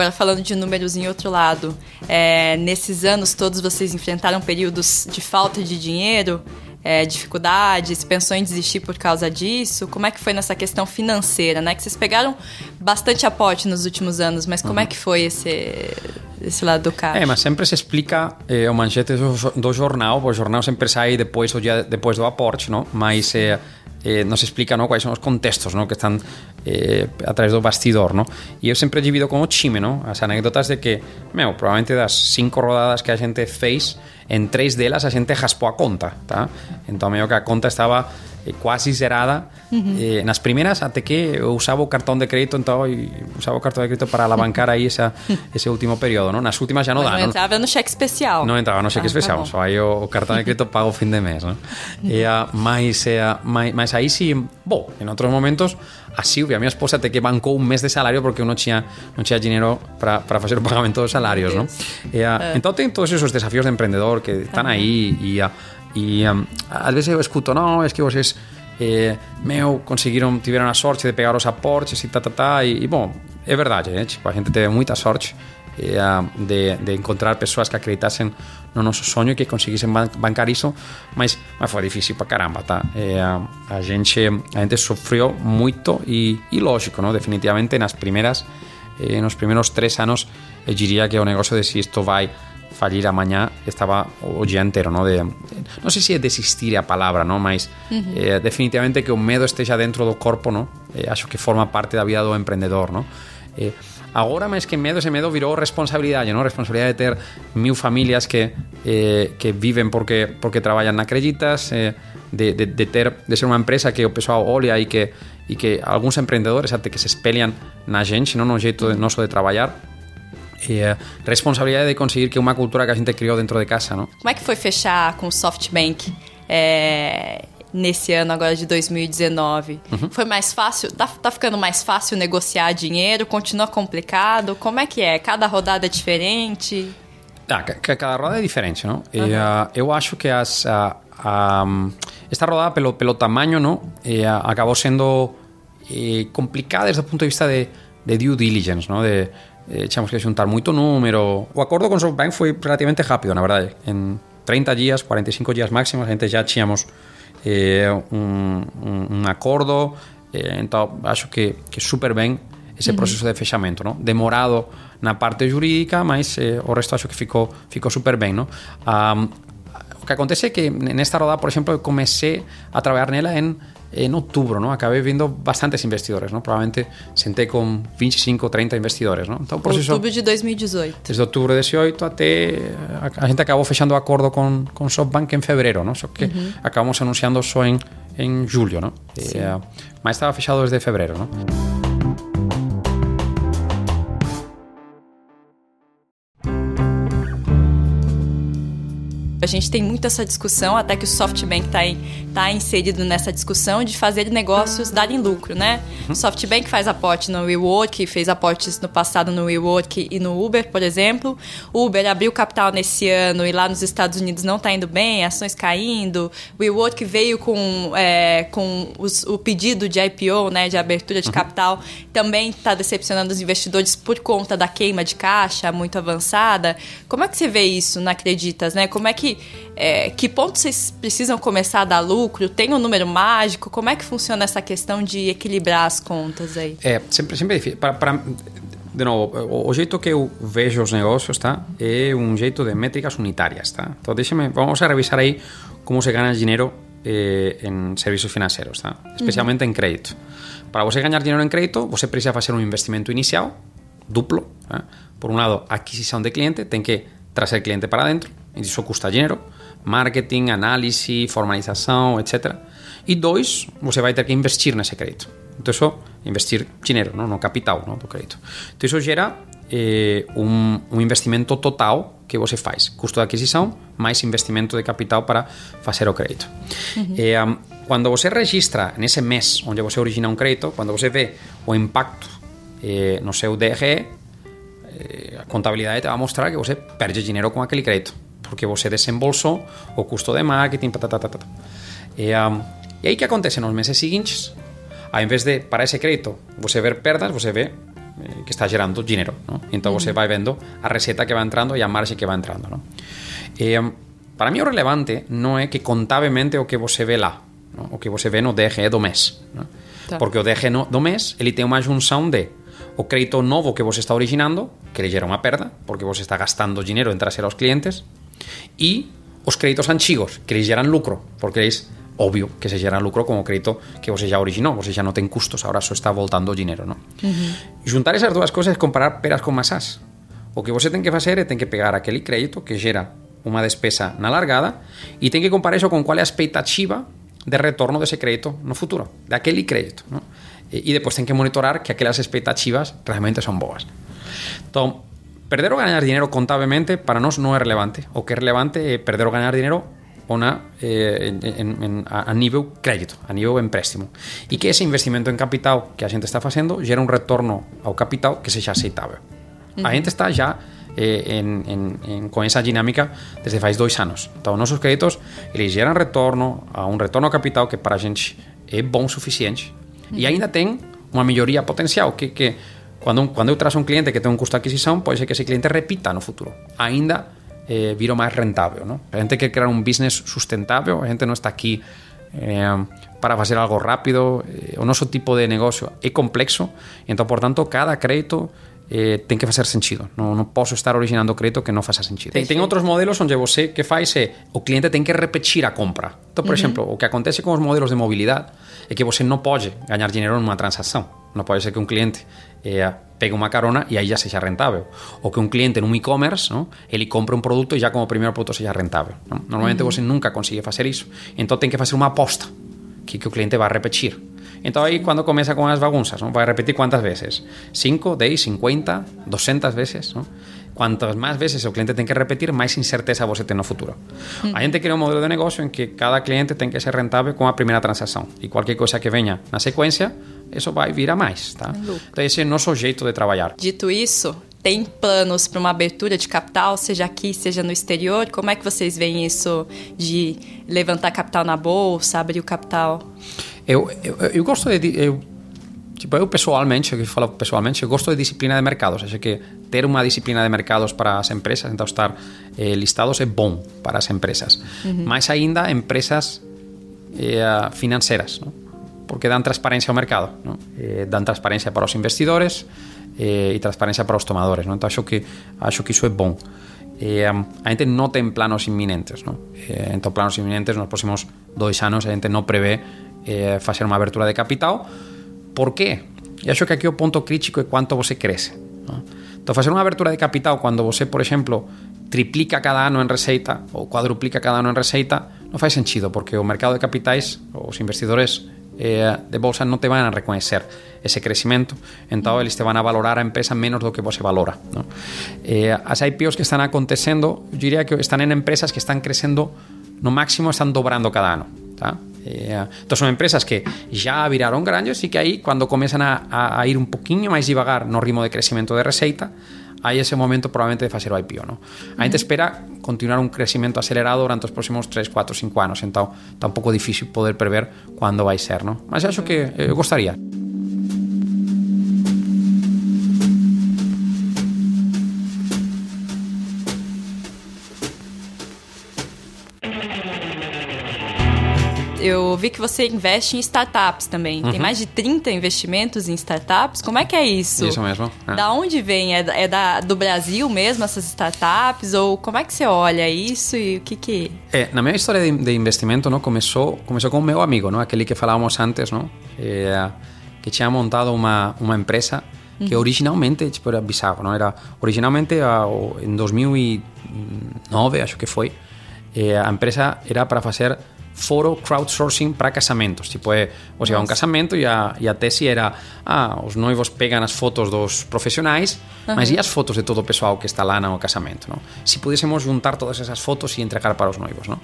Agora, falando de números em outro lado, é, nesses anos todos vocês enfrentaram períodos de falta de dinheiro, é, dificuldades, pensou em desistir por causa disso? Como é que foi nessa questão financeira, né? Que vocês pegaram bastante aporte nos últimos anos, mas como uhum. é que foi esse, esse lado do caixa? É, mas sempre se explica eh, o manchete do, do jornal, o jornal sempre sai depois, o dia depois do aporte, não? Mas... Eh, eh, nos explica ¿no? cuáles son los contextos ¿no? que están eh, a través del bastidor. ¿no? Y yo siempre he divido como chime ¿no? anécdotas de que, meu, probablemente das cinco rodadas que a gente fez, en tres delas a gente jaspó a conta. Tá? Então, meio que a conta estaba eh, quase zerada. Uhum. Eh, nas primeiras, até que eu usava o cartão de crédito, então usava o cartão de crédito para alavancar aí essa, esse último período. Não? Nas últimas já não Mas dá. Não entrava no cheque especial. Não entrava no cheque ah, especial, tá só aí o, o, cartão de crédito paga o fim de mês. Não? E, uh, mas, uh, mas, mas aí sim, bom, em outros momentos, a Silvia, minha esposa, até que bancou um mês de salário porque eu não tinha, não tinha dinheiro para, fazer o pagamento dos salários. Não? E, uh, então tem todos esses desafios de empreendedor que estão aí e, uh, e um, vezes eu escuto, não, é que vocês eh, meu, conseguiram, tiveram a sorte de pegar os aportes e tá, tá, tá, e, e bom, é verdade, né? tipo, a gente teve muita sorte eh, de, de encontrar pessoas que acreditassem no nosso sonho e que conseguissem bancar isso, mas, mas foi difícil para caramba, tá? Eh, a, gente, a gente sofreu muito e, e lógico, não? definitivamente nas primeiras, eh, nos primeiros três anos, eu diria que o negócio de se isto vai fallir amanhã estaba o día inteiro, ¿no? De, non sei se é desistir a palabra, ¿no? Mas uh -huh. eh, definitivamente que o medo esteja dentro do corpo, ¿no? Eh, acho que forma parte da vida do emprendedor, ¿no? Eh, agora máis que medo, ese medo virou responsabilidade, ¿no? Responsabilidade de ter mil familias que, eh, que viven porque, porque traballan na creditas, eh, de, de, de, ter, de ser unha empresa que o pessoal olha e que, e que algúns emprendedores até que se espelian na gente, non no jeito de, noso de traballar, e a responsabilidade de conseguir que uma cultura que a gente criou dentro de casa, não? Como é que foi fechar com o SoftBank é, nesse ano agora de 2019? Uhum. Foi mais fácil? Tá, tá ficando mais fácil negociar dinheiro? Continua complicado? Como é que é? Cada rodada é diferente? Ah, cada rodada é diferente, não? Uhum. E, uh, eu acho que as, uh, uh, esta rodada, pelo, pelo tamanho, não? E, acabou sendo eh, complicada desde o ponto de vista de, de due diligence, não? De, eh, echamos que xuntar moito número. O acordo con SoftBank foi relativamente rápido, na verdade. En 30 días, 45 días máximos, a gente já tínhamos eh, un, un, un acordo, eh, entón acho que, que super ben ese proceso de fechamento, ¿no? demorado na parte jurídica, mas eh, o resto acho que ficou, ficou super ben. ¿no? Um, o que acontece é que nesta rodada, por exemplo, comecei a trabalhar nela en en outubro, ¿no? Acabei vindo bastantes investidores, ¿no? Probablemente sentei con 25 ou 30 investidores, ¿no? Então, proceso, outubro de 2018. Desde outubro de 18 até a, a gente acabou fechando acordo con, con SoftBank en febrero, ¿no? Só que acabamos anunciando só en, en julio, ¿no? Sí. Eh, mas estaba fechado desde febrero, ¿no? A gente tem muito essa discussão, até que o SoftBank está tá inserido nessa discussão de fazer negócios darem lucro, né? Uhum. O SoftBank faz aporte no WeWork, fez aportes no passado no WeWork e no Uber, por exemplo. O Uber abriu capital nesse ano e lá nos Estados Unidos não está indo bem, ações caindo. O WeWork veio com, é, com os, o pedido de IPO, né, de abertura de uhum. capital, também está decepcionando os investidores por conta da queima de caixa muito avançada. Como é que você vê isso na Acreditas, né? Como é que é, que ponto vocês precisam começar a dar lucro? Tem um número mágico? Como é que funciona essa questão de equilibrar as contas aí? É, sempre, sempre difícil. Para, para, de novo, o, o, jeito que eu vejo os negócios, tá? É um jeito de métricas unitárias, tá? Então, deixa-me, vamos a revisar aí como se ganha dinheiro eh, em serviços financeiros, tá? Especialmente uhum. em crédito. Para você ganhar dinheiro em crédito, você precisa fazer um investimento inicial duplo. Tá? Por um lado, aquisição de cliente, tem que trazer cliente para dentro isso custa dinheiro, marketing, análise, formalização, etc. E dois, você vai ter que investir nesse crédito. Então, isso, investir dinheiro, não? no capital não? do crédito. Então, isso gera eh, um, um investimento total que você faz. Custo de aquisição, mais investimento de capital para fazer o crédito. Uhum. Eh, quando você registra nesse mês onde você origina um crédito, quando você vê o impacto eh, no seu DRE, eh, a contabilidade te vai mostrar que você perde dinheiro com aquele crédito porque você desembolsou o custo de marketing, patatatata. E, um, e aí que acontece nos meses seguintes? Ao invés de, para ese crédito, você ver perdas, você vê eh, que está gerando dinheiro. Não? Então você vai vendo a receita que vai entrando e a margem que vai entrando. Não? Eh, para mim o relevante não é que contavelmente o que você vê lá, não? o que você vê no DRE do mês. Tá. Porque o DRE no, do mês ele tem uma junção de o crédito novo que você está originando, que ele gera uma perda, porque você está gastando dinheiro em trazer aos clientes, e os créditos antigos, que eles geram lucro, porque eles obvio que se gera lucro como crédito que você já originou, você já não tem custos, agora só está voltando o dinheiro, não? Uhum. Juntar essas duas coisas é comparar peras com maçãs. O que você tem que fazer é tem que pegar aquele crédito que gera uma despesa na largada e tem que comparar isso com qual é a expectativa de retorno desse crédito no futuro, daquele crédito, não? E, e depois tem que monitorar que aquelas expectativas realmente são boas. Perder ou ganhar dinheiro contavelmente para nós não é relevante. O que é relevante é perder ou ganhar dinheiro ona eh, en, en, a, a nível crédito, a nível empréstimo. E que ese investimento en capital que a xente está facendo gera un retorno ao capital que sexa aceitável. Uh -huh. A xente está já eh, en, en, en, con esa dinámica desde faz dois anos. Então, nosos créditos, eles geram retorno a un retorno ao capital que para a gente é bom o suficiente. E ainda tem uma melhoria potencial, que, que quando, quando eu trazo um cliente que tem um custo de aquisição, pode ser que esse cliente repita no futuro. Ainda eh, viro máis rentável. ¿no? A gente quer crear un business sustentável, a gente non está aquí eh, para facer algo rápido, eh, o noso tipo de negocio é complexo, por tanto, cada crédito eh, ten que facer sentido. Non, non posso estar originando crédito que non faça sentido. Ten, ten outros modelos onde você que faz é o cliente ten que repetir a compra. Então, por uh -huh. exemplo, o que acontece con os modelos de mobilidade é que você non pode ganhar dinheiro numa transação. Non pode ser que un cliente eh, pegue unha carona e aí já sexa rentável. Ou que un cliente nun e-commerce, ¿no? ele compra un produto e já como primeiro produto sexa rentável. ¿no? Normalmente uh -huh. você nunca consigue facer iso. Entón ten que facer unha aposta que, que o cliente vai repetir. Entón aí cando comeza con as bagunzas, ¿no? vai repetir quantas veces? 5, 10, 50, 200 veces, ¿no? Cuantas máis veces o cliente ten que repetir, máis incerteza você ten no futuro. Mm. A gente crea un modelo de negocio en que cada cliente ten que ser rentável con a primeira transacción e cualquier cosa que venha na sequência isso vai vir a mais, tá? Então esse é nosso jeito de trabalhar. Dito isso, tem planos para uma abertura de capital, seja aqui, seja no exterior? Como é que vocês veem isso de levantar capital na bolsa, abrir o capital? Eu, eu, eu gosto de eu, tipo, eu pessoalmente, que falo pessoalmente, eu gosto de disciplina de mercados, acho que ter unha disciplina de mercados para as empresas, então estar eh, listados é bom para as empresas. Uhum. Mais aínda empresas eh, financeiras, ¿no? porque dan transparencia ao mercado, ¿no? eh, dan transparencia para os investidores eh, e transparencia para os tomadores. ¿no? Então acho que, acho que iso é bom. Eh, a gente non ten planos inminentes, ¿no? eh, entón planos inminentes nos próximos dois anos a gente non prevé eh, facer unha abertura de capital por qué? E acho que aquí o punto crítico é quanto você crece non? Entón, facer unha abertura de capital cando você, por exemplo, triplica cada ano en receita ou cuadruplica cada ano en receita non fai sentido porque o mercado de capitais os investidores eh, de bolsa non te van a reconhecer ese crecimento entón eles te van a valorar a empresa menos do que você valora ¿no? eh, as IPOs que están acontecendo eu diría que están en empresas que están crecendo no máximo están dobrando cada ano tá? Eh, entón son empresas que já viraron grandes e que aí, cando comezan a, a, a ir un poquinho máis devagar no ritmo de crecimento de receita, hai ese momento probablemente de facer o IPO. ¿no? A gente espera continuar un crecimento acelerado durante os próximos 3, 4, 5 anos, entón está un pouco difícil poder prever cando vai ser. ¿no? Mas acho que eu gostaría. Eu vi que você investe em startups também. Uhum. Tem mais de 30 investimentos em startups. Como é que é isso? Isso mesmo. É. Da onde vem? É, é da, do Brasil mesmo, essas startups? Ou como é que você olha isso e o que que... É, na minha história de, de investimento, não, começou, começou com o meu amigo, não? aquele que falávamos antes, não? É, que tinha montado uma, uma empresa que uhum. originalmente, tipo, era bizarro, não? Era, originalmente, em 2009, acho que foi, eh, a empresa era para fazer foro crowdsourcing para casamentos. Tipo, é, o sea, un casamento e a, e a tesi era ah, os noivos pegan as fotos dos profesionais, -huh. mas e as fotos de todo o pessoal que está lá no casamento, no? Si pudésemos juntar todas esas fotos e entregar para os noivos, no?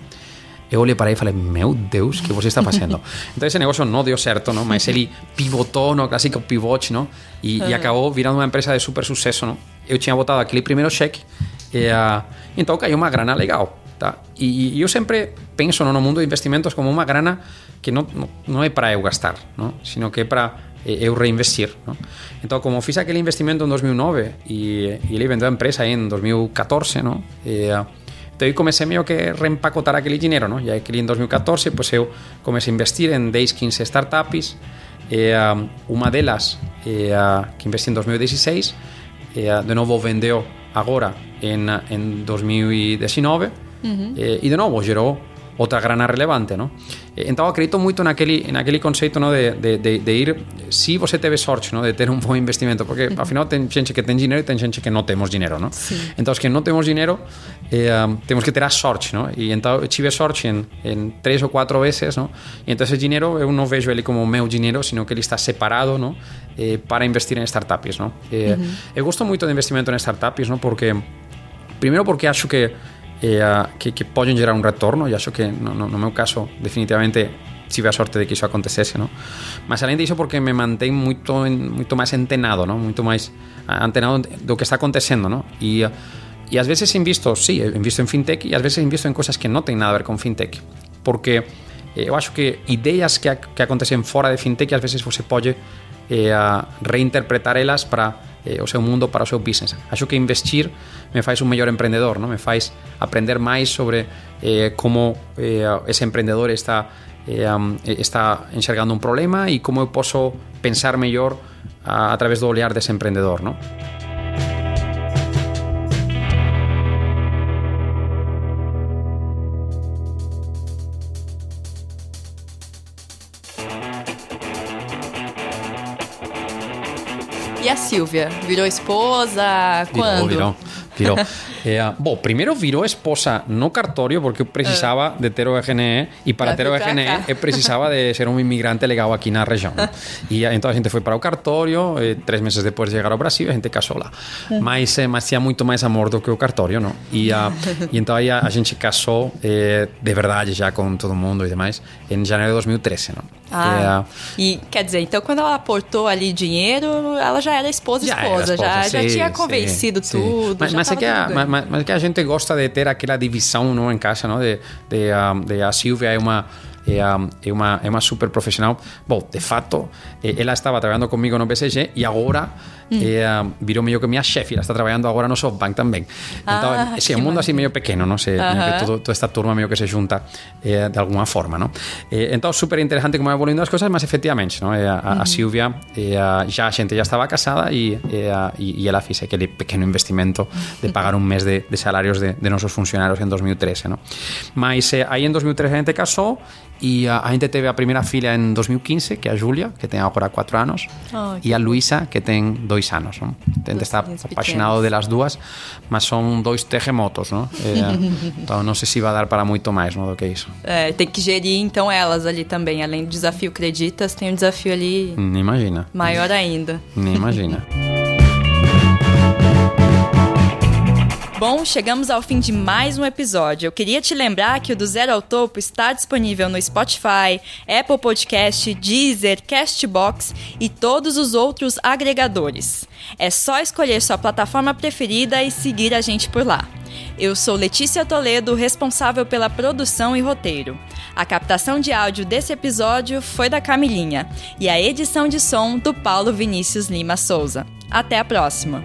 Eu olhei para aí e falei, meu Deus, que você está fazendo? então ese negocio non deu certo, no? mas ele pivotou no clásico pivot, no? E, e acabou virando unha empresa de super suceso, no? Eu tinha botado aquele primeiro cheque e uh, então caiu uma grana legal. Tá? E, e eu sempre penso no mundo de investimentos como uma grana que não, não, não é para eu gastar, não? sino que é para eu reinvestir. ¿no? Então, como fiz aquele investimento em 2009 e, e ele vendeu a empresa em 2014, ¿no? E, então eu comecei meio que reempacotar aquele dinheiro, ¿no? E aquele em 2014, pues eu comecei a investir em 10, 15 startups, e, uma delas que investi em 2016, e, de novo vendeu agora em, em 2019, uhum. e, e de novo gerou outra grana relevante, não? Então acredito muito naquele naquele conceito, não, de, de, de, de ir se você teve sorte, não, de ter um bom investimento, porque uhum. afinal tem gente que tem dinheiro e tem gente que não temos dinheiro, não? Então os que não temos dinheiro eh, temos que ter a sorte, não? E então eu tive sorte em, três ou quatro vezes, não? E então esse dinheiro eu não vejo ele como meu dinheiro, sino que ele está separado, não? Eh, para investir em startups, não? Eh, uhum. Eu gosto muito de investimento em startups, não? Porque primeiro porque acho que e, uh, que, que podem gerar um retorno, e acho que no, no, no meu caso definitivamente tive a sorte de que isso acontecesse, não? Mas além disso porque me mantém muito muito mais antenado, não? Muito mais antenado do que está acontecendo, não? E e às vezes invisto, sim, invisto em fintech e às vezes invisto em coisas que não têm nada a ver com fintech, porque eu acho que ideias que, que acontecem fora de fintech às vezes você pode eh, reinterpretar elas para eh, o seu mundo para o seu business. Acho que investir me faz un mellor emprendedor, non? me faz aprender máis sobre eh, como eh, ese emprendedor está eh, está enxergando un problema e como eu posso pensar mellor a, a través do olhar dese emprendedor, non? Silvia? Virou esposa? Quando? Virou, virou. É, bom, primeiro virou esposa no cartório porque eu precisava uh. de ter o RNE e para ter o RNE eu precisava de ser um imigrante legal aqui na região. E então a gente foi para o cartório, e três meses depois de chegar ao Brasil a gente casou lá. Mas, eh, mas tinha muito mais amor do que o cartório, não? E, uh, e então aí a, a gente casou eh, de verdade já com todo mundo e demais em janeiro de 2013, não? Ah, é, e quer dizer, então quando ela aportou ali dinheiro, ela já era esposa já esposa, esposa já, sim, já tinha convencido sim, tudo. Sim. Mas, mas é que a, mas, mas, que a gente gosta de ter aquela divisão não, em casa, não? De, de, um, de a Silvia é uma é, é, uma, é uma super profissional. Bom, de fato, ela estava trabalhando comigo no BCG e agora mm. eh, virou meio que minha chefe, ela está trabalhando agora no SoftBank também. Então, ah, esse é um mundo assim meio pequeno, não sei, uh -huh. todo, toda esta turma meio que se junta eh, de alguma forma, não? Eh, então, super interessante como vai evoluindo as coisas, mas não? Eh, a, a, a Silvia, eh, já a gente já estava casada e, eh, e, e ela fez aquele pequeno investimento de pagar um mês de, de salários de, de nossos funcionários em 2013, não? Mas eh, aí em 2013 a gente casou e a, a gente teve a primeira filha em 2015, que é a Júlia, que tem agora 4 anos, oh, e a Luísa, que tem 2 anos. Não? A gente está apaixonado de las duas, mas são dois terremotos, não? É, então não sei se vai dar para muito mais não, do que isso. É, tem que gerir então elas ali também, além do desafio Creditas, tem um desafio ali. Nem imagina. Maior ainda. Nem imagina. Bom, chegamos ao fim de mais um episódio. Eu queria te lembrar que o Do Zero ao Topo está disponível no Spotify, Apple Podcast, Deezer, Castbox e todos os outros agregadores. É só escolher sua plataforma preferida e seguir a gente por lá. Eu sou Letícia Toledo, responsável pela produção e roteiro. A captação de áudio desse episódio foi da Camilinha e a edição de som do Paulo Vinícius Lima Souza. Até a próxima!